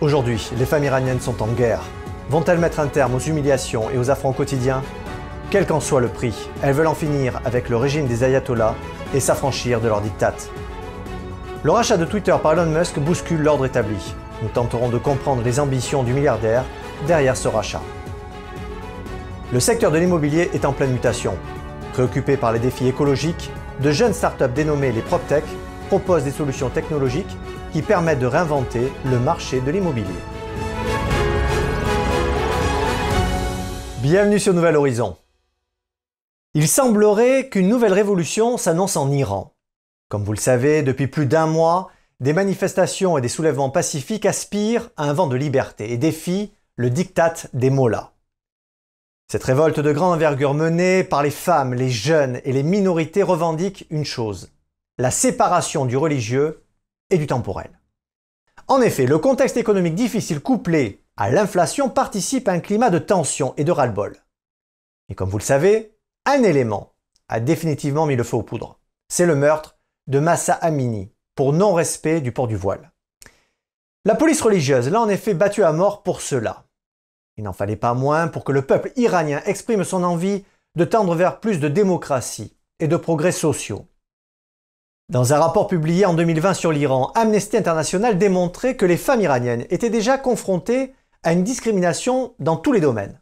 Aujourd'hui, les femmes iraniennes sont en guerre. Vont-elles mettre un terme aux humiliations et aux affronts quotidiens? Quel qu'en soit le prix, elles veulent en finir avec le régime des ayatollahs et s'affranchir de leur diktat. Le rachat de Twitter par Elon Musk bouscule l'ordre établi. Nous tenterons de comprendre les ambitions du milliardaire derrière ce rachat. Le secteur de l'immobilier est en pleine mutation. Préoccupés par les défis écologiques, de jeunes startups dénommées les PropTech proposent des solutions technologiques qui permettent de réinventer le marché de l'immobilier. Bienvenue sur Nouvel Horizon. Il semblerait qu'une nouvelle révolution s'annonce en Iran. Comme vous le savez, depuis plus d'un mois, des manifestations et des soulèvements pacifiques aspirent à un vent de liberté et défient le diktat des mollahs. Cette révolte de grande envergure menée par les femmes, les jeunes et les minorités revendique une chose, la séparation du religieux et du temporel. En effet, le contexte économique difficile couplé à l'inflation participe à un climat de tension et de ras-le-bol. Et comme vous le savez, un élément a définitivement mis le feu aux poudres. C'est le meurtre de Massa Amini pour non-respect du port du voile. La police religieuse l'a en effet battu à mort pour cela. Il n'en fallait pas moins pour que le peuple iranien exprime son envie de tendre vers plus de démocratie et de progrès sociaux. Dans un rapport publié en 2020 sur l'Iran, Amnesty International démontrait que les femmes iraniennes étaient déjà confrontées à une discrimination dans tous les domaines.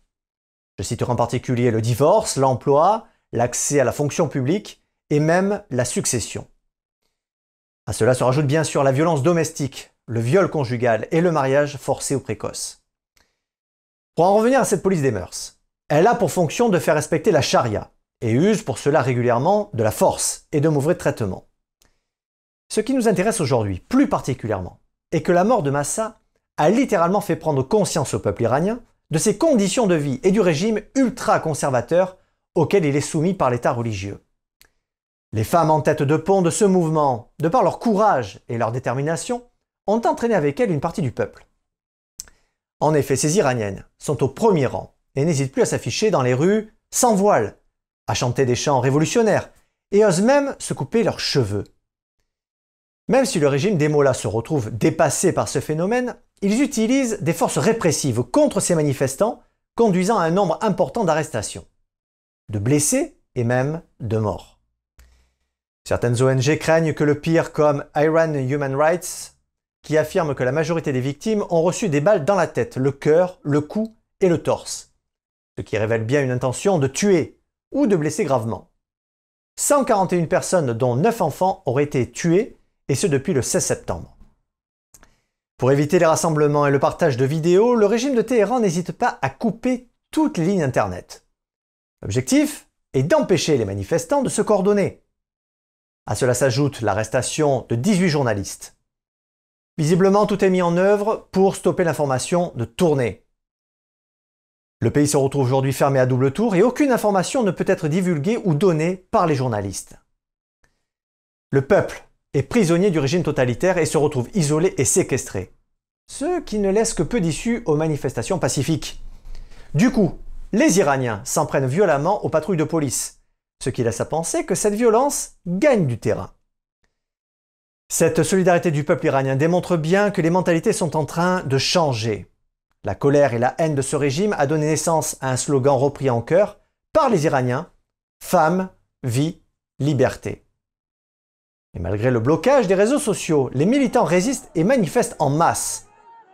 Je citerai en particulier le divorce, l'emploi, l'accès à la fonction publique et même la succession. À cela se rajoute bien sûr la violence domestique, le viol conjugal et le mariage forcé ou précoce. Pour en revenir à cette police des mœurs, elle a pour fonction de faire respecter la charia et use pour cela régulièrement de la force et de mauvais traitements. Ce qui nous intéresse aujourd'hui, plus particulièrement, est que la mort de Massa a littéralement fait prendre conscience au peuple iranien de ses conditions de vie et du régime ultra-conservateur auquel il est soumis par l'État religieux. Les femmes en tête de pont de ce mouvement, de par leur courage et leur détermination, ont entraîné avec elles une partie du peuple. En effet, ces Iraniennes sont au premier rang et n'hésitent plus à s'afficher dans les rues sans voile, à chanter des chants révolutionnaires et osent même se couper leurs cheveux. Même si le régime des Mollahs se retrouve dépassé par ce phénomène, ils utilisent des forces répressives contre ces manifestants, conduisant à un nombre important d'arrestations, de blessés et même de morts. Certaines ONG craignent que le pire comme Iran Human Rights, qui affirme que la majorité des victimes ont reçu des balles dans la tête, le cœur, le cou et le torse, ce qui révèle bien une intention de tuer ou de blesser gravement. 141 personnes, dont 9 enfants, auraient été tuées et ce depuis le 16 septembre. Pour éviter les rassemblements et le partage de vidéos, le régime de Téhéran n'hésite pas à couper toutes les lignes Internet. L'objectif est d'empêcher les manifestants de se coordonner. À cela s'ajoute l'arrestation de 18 journalistes. Visiblement, tout est mis en œuvre pour stopper l'information de tourner. Le pays se retrouve aujourd'hui fermé à double tour et aucune information ne peut être divulguée ou donnée par les journalistes. Le peuple est prisonnier du régime totalitaire et se retrouve isolé et séquestré. Ce qui ne laisse que peu d'issue aux manifestations pacifiques. Du coup, les Iraniens s'en prennent violemment aux patrouilles de police, ce qui laisse à penser que cette violence gagne du terrain. Cette solidarité du peuple iranien démontre bien que les mentalités sont en train de changer. La colère et la haine de ce régime a donné naissance à un slogan repris en chœur par les Iraniens Femme, vie, liberté. Et malgré le blocage des réseaux sociaux, les militants résistent et manifestent en masse.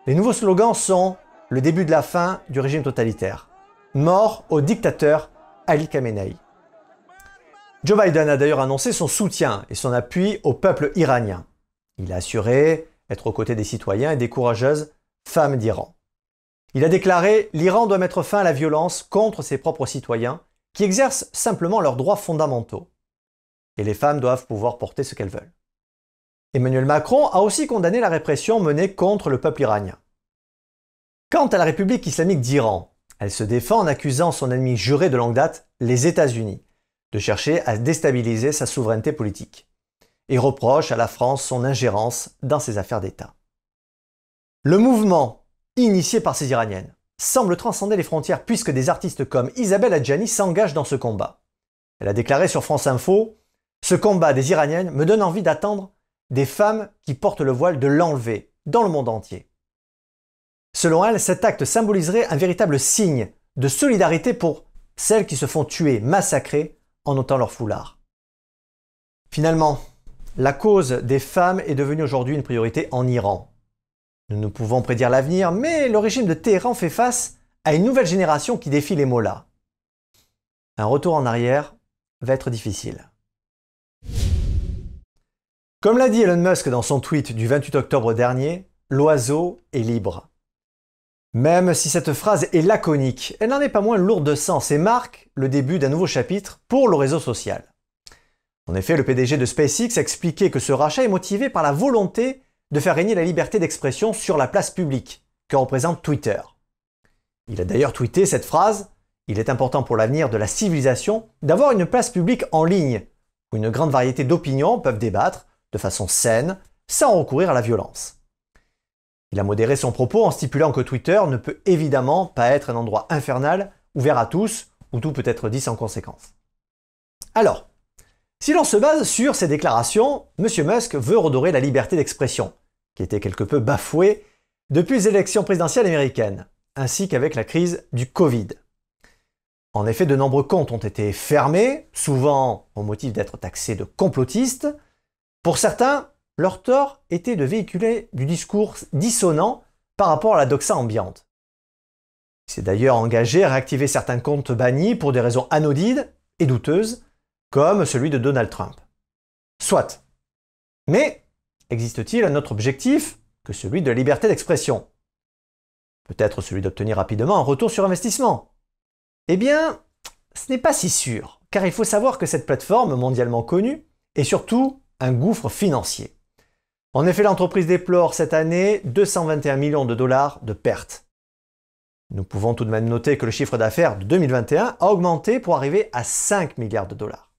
Les nouveaux slogans sont le début de la fin du régime totalitaire. Mort au dictateur Ali Khamenei. Joe Biden a d'ailleurs annoncé son soutien et son appui au peuple iranien. Il a assuré être aux côtés des citoyens et des courageuses femmes d'Iran. Il a déclaré L'Iran doit mettre fin à la violence contre ses propres citoyens qui exercent simplement leurs droits fondamentaux et les femmes doivent pouvoir porter ce qu'elles veulent. Emmanuel Macron a aussi condamné la répression menée contre le peuple iranien. Quant à la République islamique d'Iran, elle se défend en accusant son ennemi juré de longue date, les États-Unis, de chercher à déstabiliser sa souveraineté politique, et reproche à la France son ingérence dans ses affaires d'État. Le mouvement, initié par ces Iraniennes, semble transcender les frontières puisque des artistes comme Isabelle Adjani s'engagent dans ce combat. Elle a déclaré sur France Info ce combat des Iraniennes me donne envie d'attendre des femmes qui portent le voile de l'enlever dans le monde entier. Selon elle, cet acte symboliserait un véritable signe de solidarité pour celles qui se font tuer, massacrer en ôtant leur foulard. Finalement, la cause des femmes est devenue aujourd'hui une priorité en Iran. Nous ne pouvons prédire l'avenir, mais le régime de Téhéran fait face à une nouvelle génération qui défie les mollahs. Un retour en arrière va être difficile. Comme l'a dit Elon Musk dans son tweet du 28 octobre dernier, l'oiseau est libre. Même si cette phrase est laconique, elle n'en est pas moins lourde de sens et marque le début d'un nouveau chapitre pour le réseau social. En effet, le PDG de SpaceX expliquait que ce rachat est motivé par la volonté de faire régner la liberté d'expression sur la place publique que représente Twitter. Il a d'ailleurs tweeté cette phrase Il est important pour l'avenir de la civilisation d'avoir une place publique en ligne où une grande variété d'opinions peuvent débattre de façon saine sans recourir à la violence. Il a modéré son propos en stipulant que Twitter ne peut évidemment pas être un endroit infernal, ouvert à tous, où tout peut être dit sans conséquence. Alors, si l'on se base sur ces déclarations, M. Musk veut redorer la liberté d'expression, qui était quelque peu bafouée depuis les élections présidentielles américaines, ainsi qu'avec la crise du Covid. En effet, de nombreux comptes ont été fermés, souvent au motif d'être taxés de complotistes. Pour certains, leur tort était de véhiculer du discours dissonant par rapport à la doxa ambiante. Il s'est d'ailleurs engagé à réactiver certains comptes bannis pour des raisons anodines et douteuses, comme celui de Donald Trump. Soit. Mais existe-t-il un autre objectif que celui de la liberté d'expression? Peut-être celui d'obtenir rapidement un retour sur investissement? Eh bien, ce n'est pas si sûr, car il faut savoir que cette plateforme mondialement connue est surtout un gouffre financier. En effet, l'entreprise déplore cette année 221 millions de dollars de pertes. Nous pouvons tout de même noter que le chiffre d'affaires de 2021 a augmenté pour arriver à 5 milliards de dollars.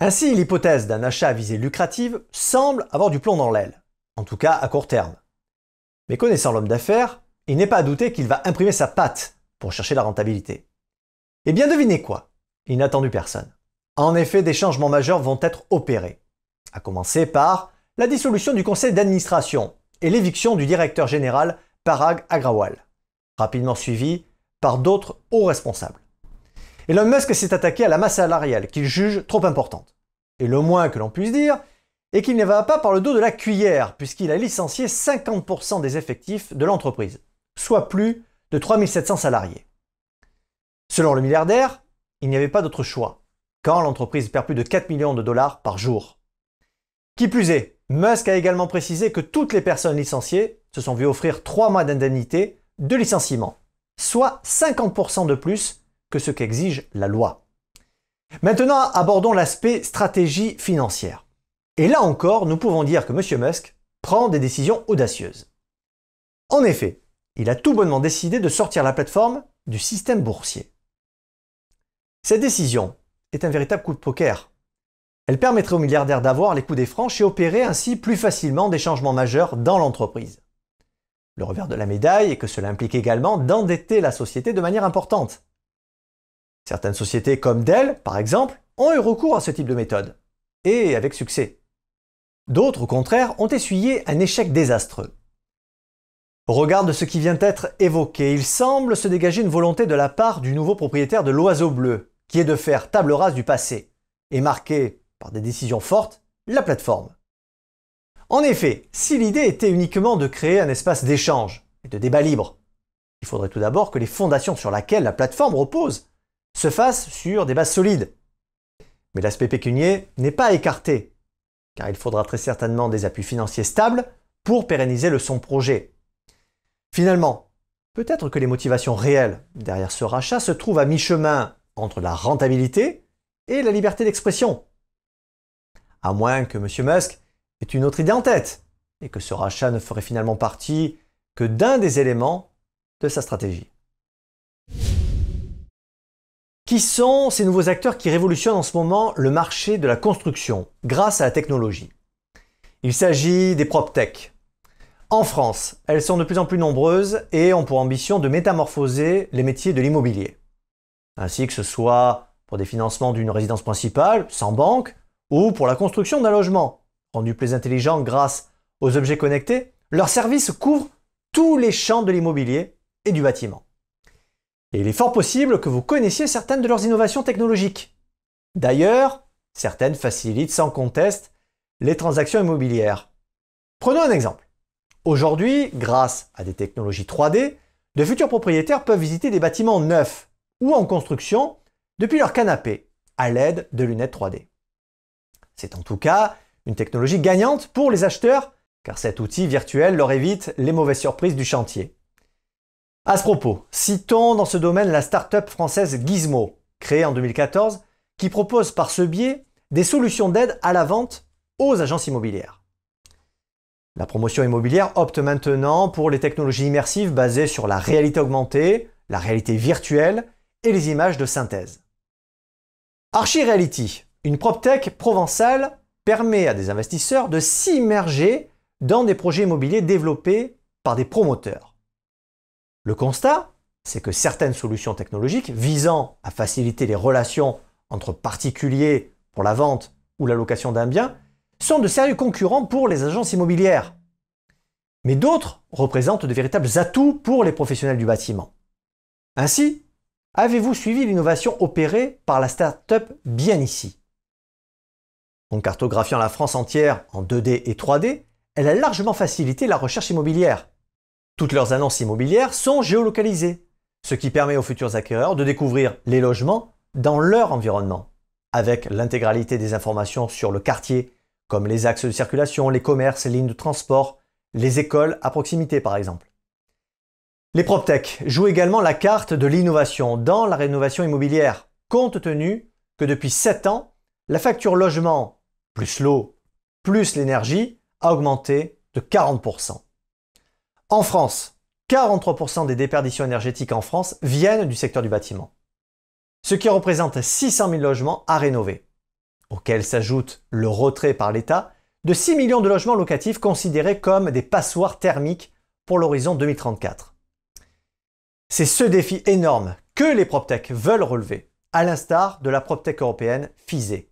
Ainsi, l'hypothèse d'un achat à visée lucrative semble avoir du plomb dans l'aile, en tout cas à court terme. Mais connaissant l'homme d'affaires, il n'est pas à douter qu'il va imprimer sa patte pour chercher la rentabilité. Et bien devinez quoi? Il n'a attendu personne. En effet, des changements majeurs vont être opérés, à commencer par la dissolution du conseil d'administration et l'éviction du directeur général Parag Agrawal, rapidement suivi par d'autres hauts responsables. Elon Musk s'est attaqué à la masse salariale qu'il juge trop importante. Et le moins que l'on puisse dire est qu'il ne va pas par le dos de la cuillère, puisqu'il a licencié 50% des effectifs de l'entreprise, soit plus de 3700 salariés. Selon le milliardaire, il n'y avait pas d'autre choix, quand l'entreprise perd plus de 4 millions de dollars par jour. Qui plus est, Musk a également précisé que toutes les personnes licenciées se sont vues offrir 3 mois d'indemnité de licenciement, soit 50% de plus que ce qu'exige la loi. Maintenant, abordons l'aspect stratégie financière. Et là encore, nous pouvons dire que M. Musk prend des décisions audacieuses. En effet, il a tout bonnement décidé de sortir la plateforme du système boursier. Cette décision est un véritable coup de poker elle permettrait aux milliardaires d'avoir les coups des franches et opérer ainsi plus facilement des changements majeurs dans l'entreprise. Le revers de la médaille est que cela implique également d'endetter la société de manière importante. Certaines sociétés comme Dell, par exemple, ont eu recours à ce type de méthode, et avec succès. D'autres, au contraire, ont essuyé un échec désastreux. Au regard de ce qui vient d'être évoqué, il semble se dégager une volonté de la part du nouveau propriétaire de l'Oiseau Bleu, qui est de faire table rase du passé, et marquer par des décisions fortes, la plateforme. En effet, si l'idée était uniquement de créer un espace d'échange et de débat libre, il faudrait tout d'abord que les fondations sur lesquelles la plateforme repose se fassent sur des bases solides. Mais l'aspect pécunier n'est pas écarté, car il faudra très certainement des appuis financiers stables pour pérenniser le son projet. Finalement, peut-être que les motivations réelles derrière ce rachat se trouvent à mi-chemin entre la rentabilité et la liberté d'expression à moins que M. Musk ait une autre idée en tête, et que ce rachat ne ferait finalement partie que d'un des éléments de sa stratégie. Qui sont ces nouveaux acteurs qui révolutionnent en ce moment le marché de la construction grâce à la technologie? Il s'agit des PropTech. En France, elles sont de plus en plus nombreuses et ont pour ambition de métamorphoser les métiers de l'immobilier. Ainsi que ce soit pour des financements d'une résidence principale, sans banque, ou pour la construction d'un logement. Rendu plus intelligent grâce aux objets connectés, leurs services couvrent tous les champs de l'immobilier et du bâtiment. Et il est fort possible que vous connaissiez certaines de leurs innovations technologiques. D'ailleurs, certaines facilitent sans conteste les transactions immobilières. Prenons un exemple. Aujourd'hui, grâce à des technologies 3D, de futurs propriétaires peuvent visiter des bâtiments neufs ou en construction depuis leur canapé à l'aide de lunettes 3D. C'est en tout cas une technologie gagnante pour les acheteurs car cet outil virtuel leur évite les mauvaises surprises du chantier. À ce propos, citons dans ce domaine la start-up française Gizmo, créée en 2014, qui propose par ce biais des solutions d'aide à la vente aux agences immobilières. La promotion immobilière opte maintenant pour les technologies immersives basées sur la réalité augmentée, la réalité virtuelle et les images de synthèse. Archireality, une PropTech provençale, permet à des investisseurs de s'immerger dans des projets immobiliers développés par des promoteurs. Le constat, c'est que certaines solutions technologiques visant à faciliter les relations entre particuliers pour la vente ou la location d'un bien sont de sérieux concurrents pour les agences immobilières. Mais d'autres représentent de véritables atouts pour les professionnels du bâtiment. Ainsi, avez-vous suivi l'innovation opérée par la start-up Bien ici En cartographiant la France entière en 2D et 3D, elle a largement facilité la recherche immobilière. Toutes leurs annonces immobilières sont géolocalisées, ce qui permet aux futurs acquéreurs de découvrir les logements dans leur environnement, avec l'intégralité des informations sur le quartier, comme les axes de circulation, les commerces, les lignes de transport, les écoles à proximité par exemple. Les PropTech jouent également la carte de l'innovation dans la rénovation immobilière, compte tenu que depuis 7 ans, la facture logement plus l'eau plus l'énergie a augmenté de 40%. En France, 43% des déperditions énergétiques en France viennent du secteur du bâtiment, ce qui représente 600 000 logements à rénover, auxquels s'ajoute le retrait par l'État de 6 millions de logements locatifs considérés comme des passoires thermiques pour l'horizon 2034. C'est ce défi énorme que les PropTech veulent relever, à l'instar de la PropTech européenne FISE.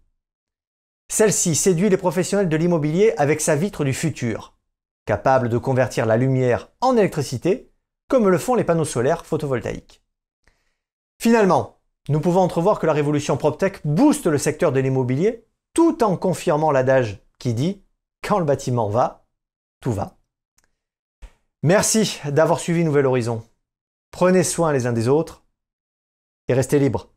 Celle-ci séduit les professionnels de l'immobilier avec sa vitre du futur, capable de convertir la lumière en électricité, comme le font les panneaux solaires photovoltaïques. Finalement, nous pouvons entrevoir que la révolution PropTech booste le secteur de l'immobilier tout en confirmant l'adage qui dit quand le bâtiment va, tout va. Merci d'avoir suivi Nouvel Horizon. Prenez soin les uns des autres et restez libres.